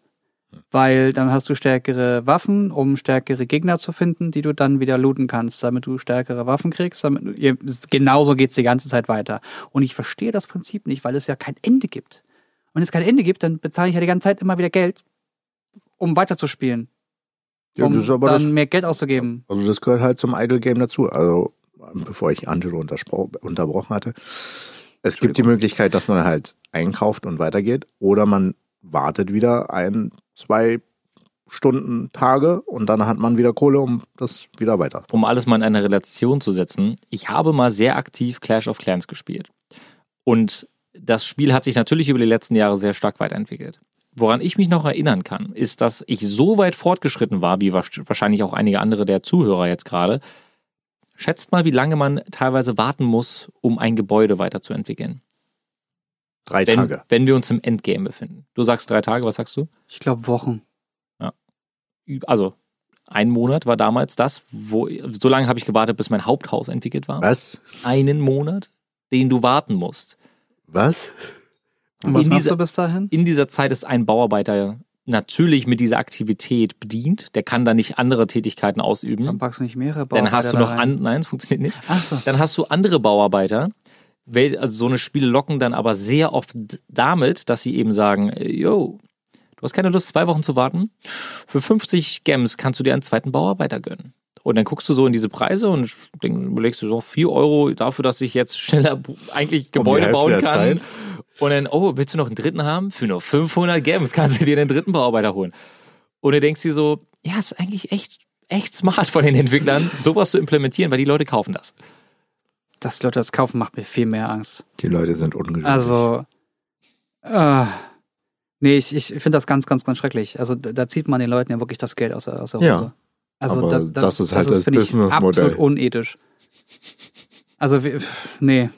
Weil dann hast du stärkere Waffen, um stärkere Gegner zu finden, die du dann wieder looten kannst, damit du stärkere Waffen kriegst. Damit, du- ihr- genauso geht's die ganze Zeit weiter. Und ich verstehe das Prinzip nicht, weil es ja kein Ende gibt. Und wenn es kein Ende gibt, dann bezahle ich ja die ganze Zeit immer wieder Geld, um weiterzuspielen. Ja, um das ist aber dann das, mehr Geld auszugeben. also das gehört halt zum Idle Game dazu. Also bevor ich Angelo unterbrochen hatte. Es gibt die Möglichkeit, dass man halt einkauft und weitergeht oder man wartet wieder ein, zwei Stunden, Tage und dann hat man wieder Kohle, um das wieder weiter. um alles mal in eine Relation zu setzen, ich habe mal sehr aktiv Clash of Clans gespielt. Und das Spiel hat sich natürlich über die letzten Jahre sehr stark weiterentwickelt. Woran ich mich noch erinnern kann, ist, dass ich so weit fortgeschritten war, wie wahrsch- wahrscheinlich auch einige andere der Zuhörer jetzt gerade. Schätzt mal, wie lange man teilweise warten muss, um ein Gebäude weiterzuentwickeln. Drei Wenn, Tage. wenn wir uns im Endgame befinden. Du sagst drei Tage, was sagst du? Ich glaube Wochen. Üb- Also, ein Monat war damals das, wo, so lange habe ich gewartet, bis mein Haupthaus entwickelt war. Was? Einen Monat, den du warten musst. Was? Und was In machst dieser- du bis dahin? In dieser Zeit ist ein Bauarbeiter natürlich mit dieser Aktivität bedient. Der kann da nicht andere Tätigkeiten Dann ausüben. packst du nicht mehrere Dann Bauarbeiter hast du da noch rein. an, nein, es funktioniert nicht. Ach so. Dann hast du andere Bauarbeiter. Also so eine Spiele locken dann aber sehr oft damit, dass sie eben sagen, äh, yo, du hast keine Lust, zwei Wochen zu warten. Für 50 Gems kannst du dir einen zweiten Bauarbeiter gönnen. Und dann guckst du so in diese Preise und denk, überlegst du so 4 Euro dafür, dass ich jetzt schneller eigentlich Gebäude Hälfte bauen kann. Zeit. Und dann, oh, willst du noch einen dritten haben? Für nur 500 Gems kannst du dir den dritten Bauarbeiter holen. Und du denkst dir so, ja, ist eigentlich echt, echt smart von den Entwicklern, sowas zu implementieren, weil die Leute kaufen das. Dass die Leute das kaufen, macht mir viel mehr Angst. Die Leute sind ungeduldig. Also, äh, nee, ich, ich finde das ganz, ganz, ganz schrecklich. Also da, da zieht man den Leuten ja wirklich das Geld aus der, aus der Hose. Ja, also aber das ist halt das finde ich, Businessmodell. Absolut unethisch. Also, wir- nee.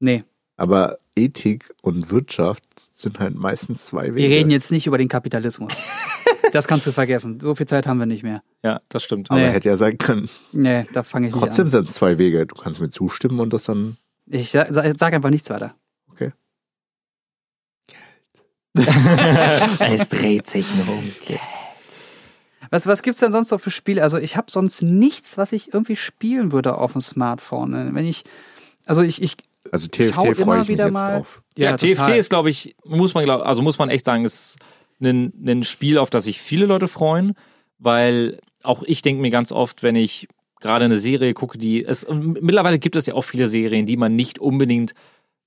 Nee. Aber Ethik und Wirtschaft sind halt meistens zwei Wege. Wir reden jetzt nicht über den Kapitalismus. das kannst du vergessen. So viel Zeit haben wir nicht mehr. Ja, das stimmt. Aber Nee. hätte ja sein können. Nee, da fange ich Trotzdem nicht an. sind es zwei Wege. Du kannst mir zustimmen und das dann. Ich sa- sa- sag einfach nichts weiter. es dreht sich nur ums Geld. Was, was gibt's denn sonst noch für Spiele? Also ich habe sonst nichts, was ich irgendwie spielen würde auf dem Smartphone. Wenn ich, also ich, ich Also TFT freue ich mich wieder jetzt mal. drauf. Ja, TFT total. ist, glaube ich, muss man, glaub, also muss man echt sagen, ist ein, ein Spiel, auf das sich viele Leute freuen, weil auch ich denke mir ganz oft, wenn ich gerade eine Serie gucke, die es mittlerweile gibt es ja auch viele Serien, die man nicht unbedingt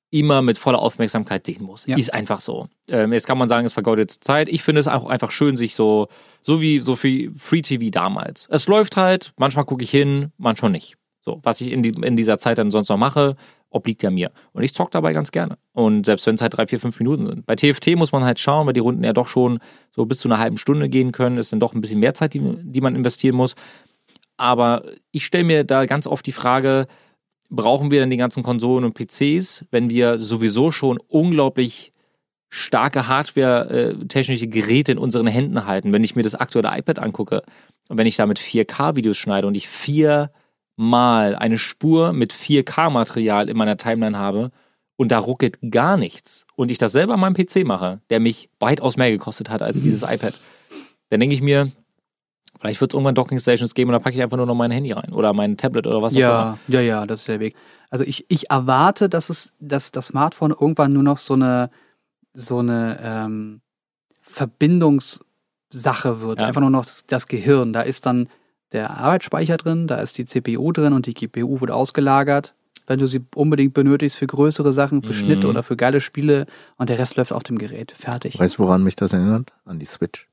immer mit voller Aufmerksamkeit sehen muss. Ja. Ist einfach so. Ähm, jetzt kann man sagen, es vergeudete Zeit. Ich finde es auch einfach schön, sich so, so wie so viel Free TV damals. Es läuft halt, manchmal gucke ich hin, manchmal nicht. So, was ich in, die, in dieser Zeit dann sonst noch mache, obliegt ja mir. Und ich zock dabei ganz gerne. Und selbst wenn es halt drei, vier, fünf Minuten sind. Bei TFT muss man halt schauen, weil die Runden ja doch schon so bis zu einer halben Stunde gehen können, ist dann doch ein bisschen mehr Zeit, die, die man investieren muss. Aber ich stelle mir da ganz oft die Frage, brauchen wir denn die ganzen Konsolen und PCs, wenn wir sowieso schon unglaublich starke Hardware-technische Geräte in unseren Händen halten? Wenn ich mir das aktuelle iPad angucke und wenn ich damit 4K-Videos schneide und ich viermal eine Spur mit 4K-Material in meiner Timeline habe und da ruckelt gar nichts und ich das selber an meinem PC mache, der mich weitaus mehr gekostet hat als dieses iPad, dann denke ich mir, Vielleicht wird es irgendwann Docking Stations geben und da packe ich einfach nur noch mein Handy rein oder mein Tablet oder was auch immer. Ja, ja, ja, das ist der Weg. Also ich, ich erwarte, dass es, dass das Smartphone irgendwann nur noch so eine, so eine ähm, Verbindungssache wird. Ja. Einfach nur noch das, das Gehirn. Da ist dann der Arbeitsspeicher drin, da ist die CPU drin und die GPU wird ausgelagert, wenn du sie unbedingt benötigst für größere Sachen, für Mhm. Schnitte oder für geile Spiele und der Rest läuft auf dem Gerät. Fertig. Weißt du, woran mich das erinnert? An die Switch.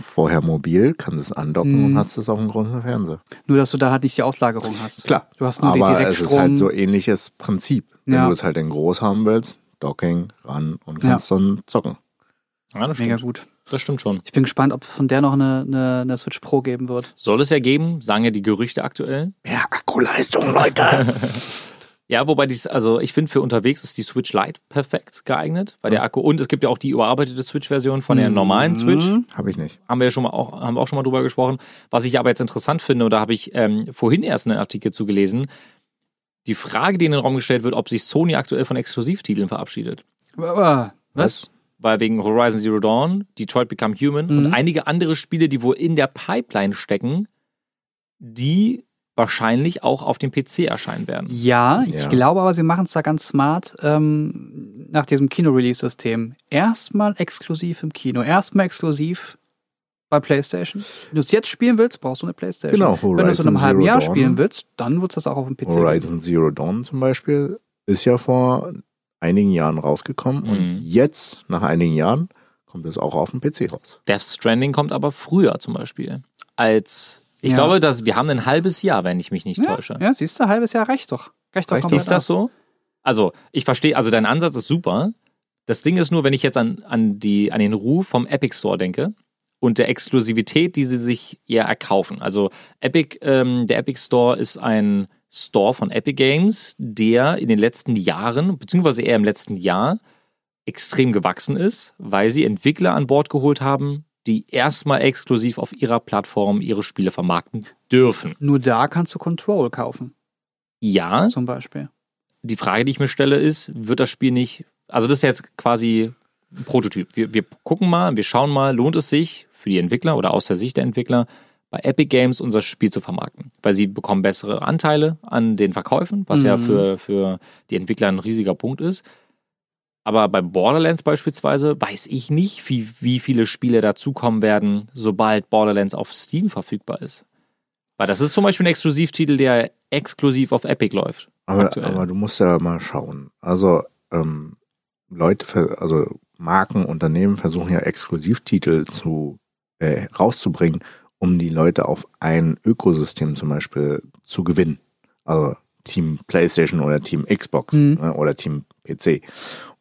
Vorher mobil, kannst es andocken Mhm. und hast es auf dem großen Fernseher. Nur, dass du da halt nicht die Auslagerung hast. Klar. Du hast nur Aber die es ist halt so ähnliches Prinzip. Wenn Ja. du es halt in groß haben willst, Docking, ran und kannst dann zocken. Ja, das Mega stimmt. gut. Das stimmt schon. Ich bin gespannt, ob es von der noch eine, eine, eine Switch Pro geben wird. Soll es ja geben, sagen ja die Gerüchte aktuell. Mehr Akkuleistung, Leute! Ja, wobei dies, also ich finde für unterwegs ist die Switch Lite perfekt geeignet, weil der Akku und es gibt ja auch die überarbeitete Switch-Version von der normalen Switch. Mhm. Habe ich nicht. Haben wir ja schon mal auch, haben wir auch schon mal drüber gesprochen. Was ich aber jetzt interessant finde, und da habe ich ähm, vorhin erst einen Artikel zu gelesen, die Frage, die in den Raum gestellt wird, ob sich Sony aktuell von Exklusivtiteln verabschiedet. Was? Was? Weil wegen Horizon Zero Dawn, Detroit Become Human Mhm. und einige andere Spiele, die wohl in der Pipeline stecken, die wahrscheinlich auch auf dem PC erscheinen werden. Ja, ich Ja. glaube aber, sie machen es da ganz smart ähm, nach diesem Kino-Release-System. Erstmal exklusiv im Kino, erstmal exklusiv bei PlayStation. Wenn du es jetzt spielen willst, brauchst du eine PlayStation. Genau, Wenn du es in einem Horizon halben Zero Jahr Dawn. spielen willst, dann wird es das auch auf dem PC. geben. Horizon Zero Dawn zum Beispiel ist ja vor einigen Jahren rausgekommen Mhm. und jetzt, nach einigen Jahren, kommt es auch auf dem PC raus. Death Stranding kommt aber früher zum Beispiel. Als ich Ja. glaube, dass wir haben ein halbes Jahr, wenn ich mich nicht Ja, täusche. ja, siehst du, ein halbes Jahr reicht doch. Reicht doch Reicht Ist das so? Also, ich verstehe, also dein Ansatz ist super. Das Ding ist nur, wenn ich jetzt an, an, die, an den Ruf vom Epic Store denke und der Exklusivität, die sie sich eher erkaufen. Also Epic, ähm, der Epic Store ist ein Store von Epic Games, der in den letzten Jahren, beziehungsweise eher im letzten Jahr, extrem gewachsen ist, weil sie Entwickler an Bord geholt haben, die erstmal exklusiv auf ihrer Plattform ihre Spiele vermarkten dürfen. Nur da kannst du Control kaufen, Ja, zum Beispiel. die Frage, die ich mir stelle, ist, wird das Spiel nicht, also das ist jetzt quasi ein Prototyp. Wir, wir gucken mal, wir schauen mal, lohnt es sich für die Entwickler oder aus der Sicht der Entwickler, bei Epic Games unser Spiel zu vermarkten. Weil sie bekommen bessere Anteile an den Verkäufen, was ja Mhm. für, für die Entwickler ein riesiger Punkt ist. Aber bei Borderlands beispielsweise weiß ich nicht, wie, wie viele Spiele dazukommen werden, sobald Borderlands auf Steam verfügbar ist. Weil das ist zum Beispiel ein Exklusivtitel, der exklusiv auf Epic läuft. Aber, aber du musst ja mal schauen. Also ähm, Leute, also Marken, Unternehmen versuchen ja Exklusivtitel zu äh, rauszubringen, um die Leute auf ein Ökosystem zum Beispiel zu gewinnen. Also Team PlayStation oder Team Xbox Mhm. ne, oder Team PC.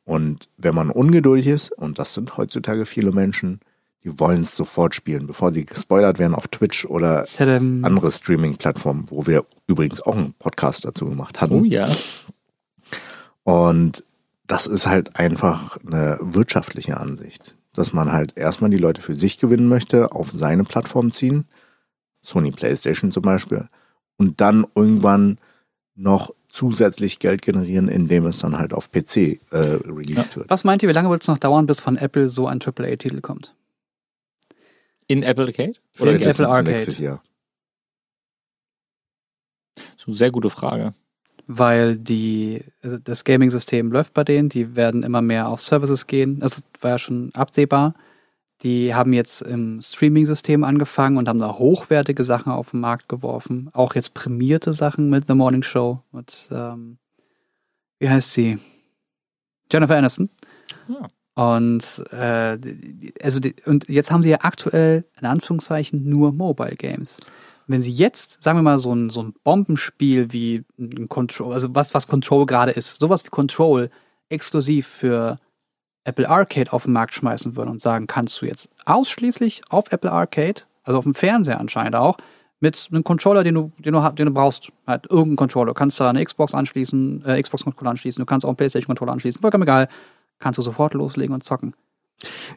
Und wenn man ungeduldig ist, und das sind heutzutage viele Menschen, die wollen es sofort spielen, bevor sie gespoilert werden auf Twitch oder ähm, andere Streaming-Plattformen, wo wir übrigens auch einen Podcast dazu gemacht hatten. Oh ja. Und das ist halt einfach eine wirtschaftliche Ansicht, dass man halt erstmal die Leute für sich gewinnen möchte, auf seine Plattform ziehen, Sony PlayStation zum Beispiel, und dann irgendwann noch zusätzlich Geld generieren, indem es dann halt auf PC äh, released wird. was meint ihr, wie lange wird es noch dauern, bis von Apple so ein AAA-Titel kommt? In Apple Arcade? Oder in Apple Arcade. nächstes Jahr. Das ist eine sehr gute Frage. Weil die, also das Gaming-System läuft bei denen, die werden immer mehr auf Services gehen. Das war ja schon absehbar. Die haben jetzt im Streaming-System angefangen und haben da hochwertige Sachen auf den Markt geworfen. Auch jetzt prämierte Sachen mit The Morning Show. Mit, ähm, wie heißt sie? Jennifer Aniston. Ja. Und, äh, also die, und jetzt haben sie ja aktuell, in Anführungszeichen, nur Mobile Games. Wenn sie jetzt, sagen wir mal, so ein, so ein Bombenspiel wie ein Control, also was, was Control gerade ist, sowas wie Control exklusiv für Apple Arcade auf den Markt schmeißen würden und sagen, kannst du jetzt ausschließlich auf Apple Arcade, also auf dem Fernseher anscheinend auch, mit einem Controller, den du, den du, den du brauchst, halt irgendeinen Controller. Du kannst da eine Xbox anschließen, äh, Xbox-Controller anschließen, du kannst auch einen PlayStation-Controller anschließen, vollkommen egal, kannst du sofort loslegen und zocken.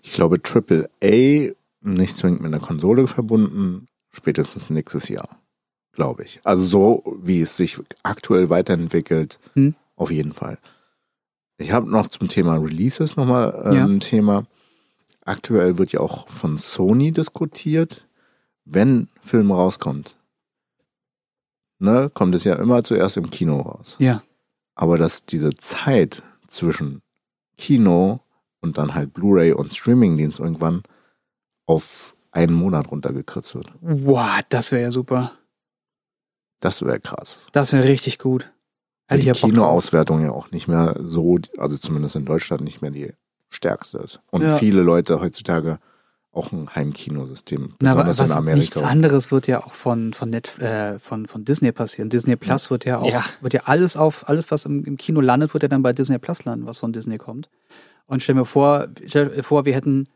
Ich glaube, AAA nicht zwingend mit einer Konsole verbunden, spätestens nächstes Jahr. Glaube ich. Also so, wie es sich aktuell weiterentwickelt, Hm. auf jeden Fall. Ich habe noch zum Thema Releases nochmal äh, Ja. ein Thema. Aktuell wird ja auch von Sony diskutiert, wenn Film rauskommt. Ne, kommt es ja immer zuerst im Kino raus. Ja. Aber dass diese Zeit zwischen Kino und dann halt Blu-ray und Streamingdienst irgendwann auf einen Monat runtergekürzt wird. Wow, das wäre ja super. Das wäre krass. Das wäre richtig gut. Weil Hätte ich die ja. Kinoauswertung ja auch nicht mehr so, also zumindest in Deutschland nicht mehr die stärkste ist. Und Ja. viele Leute heutzutage auch ein Heimkinosystem, Na, aber besonders in was, nichts Amerika. anderes wird ja auch von, von, Net, äh, von, von Disney passieren. Disney Plus wird ja auch, Ja. wird ja alles auf, alles, was im, im Kino landet, wird ja dann bei Disney Plus landen, was von Disney kommt. Und stell mir vor, stell dir vor, wir hätten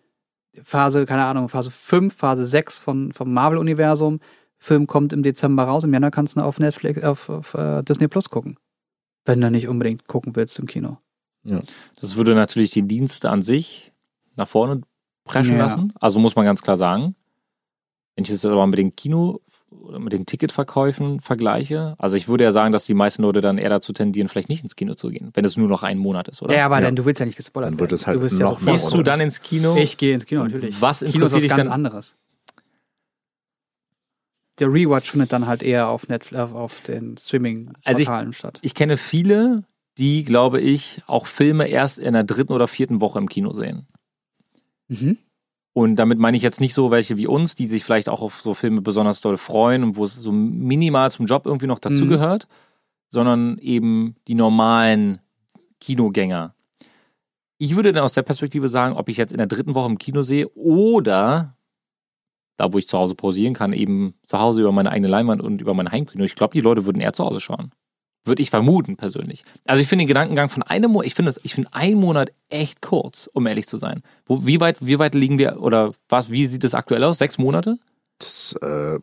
Phase, keine Ahnung, Phase 5, Phase 6 von, vom Marvel-Universum. Film kommt im Dezember raus, im Januar kannst du auf Netflix, auf, auf äh, Disney Plus gucken. Wenn du nicht unbedingt gucken willst im Kino. Das würde natürlich die Dienste an sich nach vorne preschen Ja. lassen. Also muss man ganz klar sagen. Wenn ich das aber mit den Kino oder mit den Ticketverkäufen vergleiche, also ich würde ja sagen, dass die meisten Leute dann eher dazu tendieren, vielleicht nicht ins Kino zu gehen, wenn es nur noch ein Monat ist, oder? Ja, aber Ja. dann, du willst ja nicht gespoilert Dann wird werden. es halt du wirst ja noch mehr Gehst du dann ins Kino? Ich gehe ins Kino, natürlich. was Kino ist interessiert was dich ganz dann? anderes. Der Rewatch findet dann halt eher auf Netflix, auf, auf den Streaming-Portalen Also ich- statt. Ich kenne viele, die, glaube ich, auch Filme erst in der dritten oder vierten Woche im Kino sehen. Mhm. Und damit meine ich jetzt nicht so welche wie uns, die sich vielleicht auch auf so Filme besonders doll freuen und wo es so minimal zum Job irgendwie noch dazugehört, sondern eben die normalen Kinogänger. Ich würde dann aus der Perspektive sagen, ob ich jetzt in der dritten Woche im Kino sehe oder da, wo ich zu Hause pausieren kann, eben zu Hause über meine eigene Leinwand und über mein Heimkino. Ich glaube, die Leute würden eher zu Hause schauen. Würde ich vermuten, persönlich. Also ich finde den Gedankengang von einem Monat, ich finde das, ich finde einen Monat echt kurz, um ehrlich zu sein. Wo, wie weit, wie weit liegen wir, oder was, wie sieht das aktuell aus? Sechs Monate? Das, äh, ja,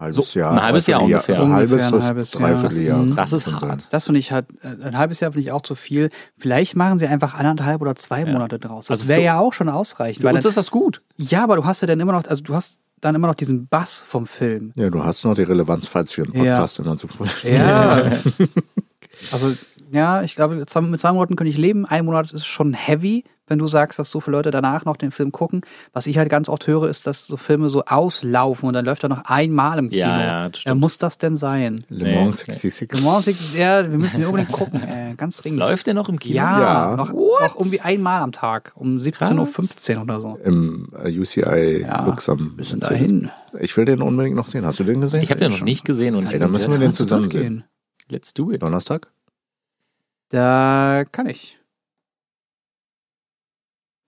halbes So, Jahr. ein halbes Jahr ungefähr. Ein halbes, ein halbes Jahr. Dreivierteljahr. Das ist- Das ist hart. Das finde ich halt, äh, ein halbes Jahr finde ich auch zu viel. Vielleicht machen sie einfach anderthalb oder zwei Ja. Monate draus. Das Also wäre ja auch schon ausreichend. Für Weil uns dann, ist das gut. ja, aber du hast ja dann immer noch, also du hast dann immer noch diesen Bass vom Film. Ja, du hast noch die Relevanz, falls wir einen Ja. Podcast immer zu Ja. also, ja, ich glaube, mit zwei Monaten könnte ich leben. Ein Monat ist schon heavy, wenn du sagst, dass so viele Leute danach noch den Film gucken. Was ich halt ganz oft höre, ist, dass so Filme so auslaufen und dann läuft er noch einmal im Kino. Ja, ja, das Ja, stimmt. muss das denn sein? Le Mans nee. 66. Le Mans Six, ja, wir müssen den unbedingt gucken, äh, ganz dringend. Läuft der noch im Kino? Ja, Ja. Noch, noch irgendwie einmal am Tag, um 17.15 Uhr oder so. Im äh, UCI Ja, Luxem. Bisschen dahin. Ich will den unbedingt noch sehen. Hast du den gesehen? Ich habe den noch nicht gesehen und Ey, dann müssen wir den Kannst du zusammen durchgehen. sehen. Let's do it. Donnerstag? Da kann ich.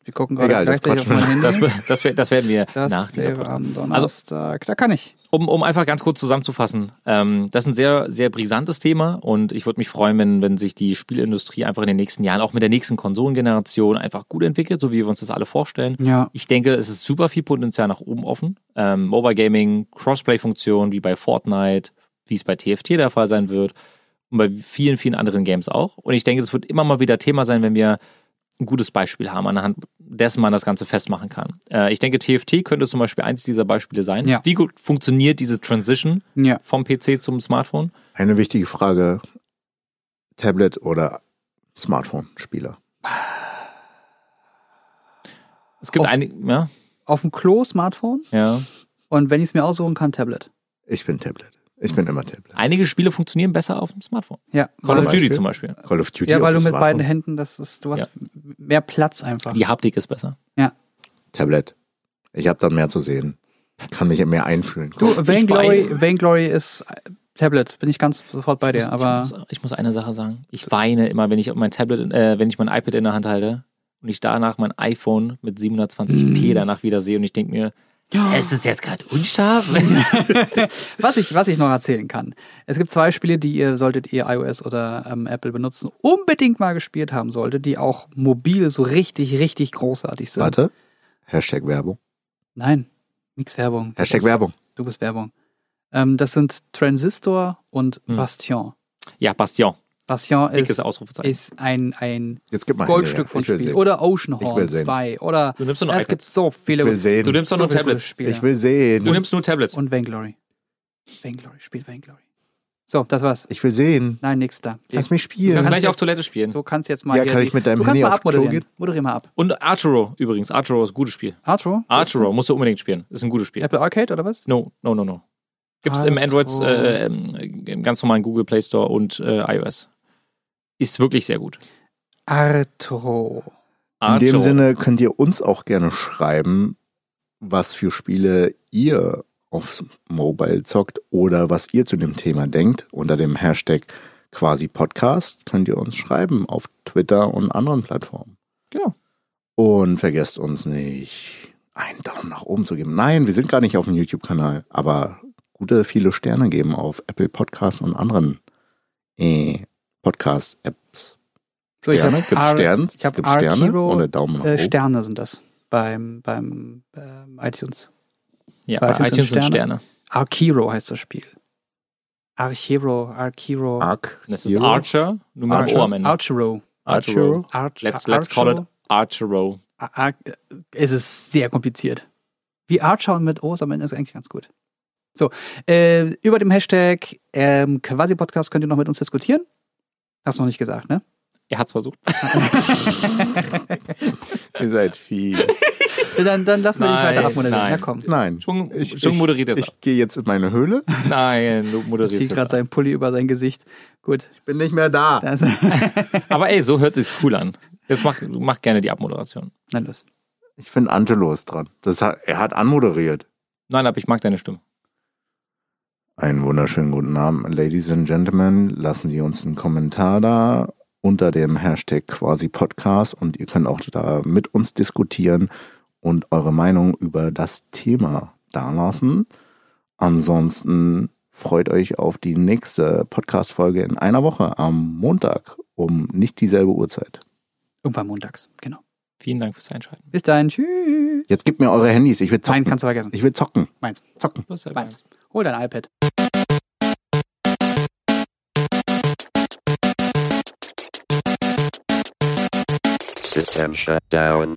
Wir gucken gerade Egal, das auf mein. Handy. Das, das, das werden wir Das nach dieser wäre am Also, Donnerstag. da kann ich. um, um einfach ganz kurz zusammenzufassen, ähm, das ist ein sehr, sehr brisantes Thema und ich würde mich freuen, wenn, wenn sich die Spielindustrie einfach in den nächsten Jahren, auch mit der nächsten Konsolengeneration, einfach gut entwickelt, so wie wir uns das alle vorstellen. Ja. Ich denke, es ist super viel Potenzial nach oben offen. Ähm, Mobile Gaming, Crossplay-Funktionen wie bei Fortnite, wie es bei TFT der Fall sein wird und bei vielen, vielen anderen Games auch. Und ich denke, das wird immer mal wieder Thema sein, wenn wir ein gutes Beispiel haben, anhand dessen man das Ganze festmachen kann. Äh, ich denke, TFT könnte zum Beispiel eins dieser Beispiele sein. Ja. Wie gut funktioniert diese Transition Ja. vom PC zum Smartphone? Eine wichtige Frage. Tablet oder Smartphone-Spieler? Es gibt Auf- einige, ja, Auf dem Klo Smartphone ja. und wenn ich es mir aussuchen kann, Tablet. Ich bin Tablet. Ich bin immer Tablet. Einige Spiele funktionieren besser auf dem Smartphone. Ja. Call Zum of Duty Beispiel? zum Beispiel. Call of Duty Ja, weil auf du mit beiden. Händen, das ist, du hast mehr Platz einfach. Die Haptik ist besser. Tablet. Ich habe dann mehr zu sehen. Kann mich mehr einfühlen. Du, Vainglory. Vainglory ist äh, Tablet, bin ich ganz sofort bei Ich dir. muss, Aber ich, muss, ich muss eine Sache sagen. Ich weine immer, wenn ich mein Tablet, äh, wenn ich mein iPad in der Hand halte und ich danach mein iPhone mit 720p danach wieder sehe und ich denke mir, es ist jetzt gerade unscharf. was ich, was ich noch erzählen kann. Es gibt zwei Spiele, die ihr, solltet ihr iOS oder ähm, Apple benutzen, unbedingt mal gespielt haben solltet, die auch mobil so richtig, richtig großartig sind. Warte. Hashtag Werbung. Nein, nix Werbung. Hashtag bist- Werbung. Du bist Werbung. Ähm, das sind Transistor und Hm. Bastion. ja, Bastion. Bastion ist, ist ein, ein Jetzt gib mal Goldstück her. von Spiel. sehen. Oder Oceanhorn sehen. 2. Oder Du nimmst nur es gibt so viele, Ich will sehen. Du nimmst doch so nur gute Tablets. Spiele. Ich will sehen. Du nimmst nur Tablets. und Vainglory. Vainglory, spielt Vainglory. So, das war's. Ich will sehen. Nein, nächster. Lass mich Du spielen. kannst kannst gleich auf Toilette spielen. Du kannst jetzt mal Ja, kann ich mit deinem du kannst Handy mal aufs Klo abmoderieren. gehen? Moderier mal ab. Und Arturo übrigens. Arturo ist ein gutes Spiel. Arturo? Arturo musst du unbedingt spielen. Ist ein gutes Spiel. Apple Arcade oder was? No, no, no, no. Gibt es im Arturo. Android, äh, im ganz normalen Google Play Store und äh, iOS. Ist wirklich sehr gut. Arturo. In dem. Sinne könnt ihr uns auch gerne schreiben, was für Spiele ihr aufs Mobile zockt oder was ihr zu dem Thema denkt. Unter dem Hashtag quasi Podcast könnt ihr uns schreiben auf Twitter und anderen Plattformen. Genau. Und vergesst uns nicht, einen Daumen nach oben zu geben. Nein, wir sind gar nicht auf dem YouTube-Kanal, aber gute viele Sterne geben auf Apple Podcasts und anderen äh, Podcast-Apps. So, ich Sterne? habe Gibt's Ar- Sterne? ich Sterne Arkiro, oder Daumen nach äh, oben? Sterne sind das beim, beim ähm, iTunes. Ja, Bei bei iTunes iTunes sind sind Sterne. Archero heißt das Spiel. Archero, Archero. Arc. Das ist Hero? Archer, nur mit O am Ende. Archero. Archero. Arch Let's, let's call it Archero. Ar es ist sehr kompliziert. Wie Archer und mit O's am Ende ist eigentlich ganz gut. So, äh, über dem Hashtag ähm, Quasi-Podcast könnt ihr noch mit uns diskutieren. Hast du noch nicht gesagt, ne? Er hat's versucht. Ihr seid fies. Dann, dann lassen wir dich Nein, weiter abmoderieren. nein. Ja, komm. Nein. Schon, Ich, schon ich, moderiert jetzt. ich gehe jetzt in meine Höhle. Nein, du Zieht moderierst gerade jetzt. seinen Pulli über sein Gesicht. Gut. Ich bin nicht mehr da. Das, Aber ey, so hört sich's cool an. Jetzt mach, mach gerne die Abmoderation. na los. Ich finde Angelo ist dran. Das hat, er hat anmoderiert. Nein, aber ich mag deine Stimme. Einen wunderschönen guten Abend, Ladies and Gentlemen. Lassen Sie uns einen Kommentar da unter dem Hashtag quasi Podcast und ihr könnt auch da mit uns diskutieren und eure Meinung über das Thema dalassen. Ansonsten freut euch auf die nächste Podcast-Folge in einer Woche am Montag um nicht dieselbe Uhrzeit. Irgendwann montags, genau. Vielen Dank fürs Einschalten. Bis dahin, tschüss. Jetzt gebt mir eure Handys, ich will zocken. Nein, kannst du vergessen. Ich will zocken. Meins. Zocken. Meins. Hol dein iPad. System shut down.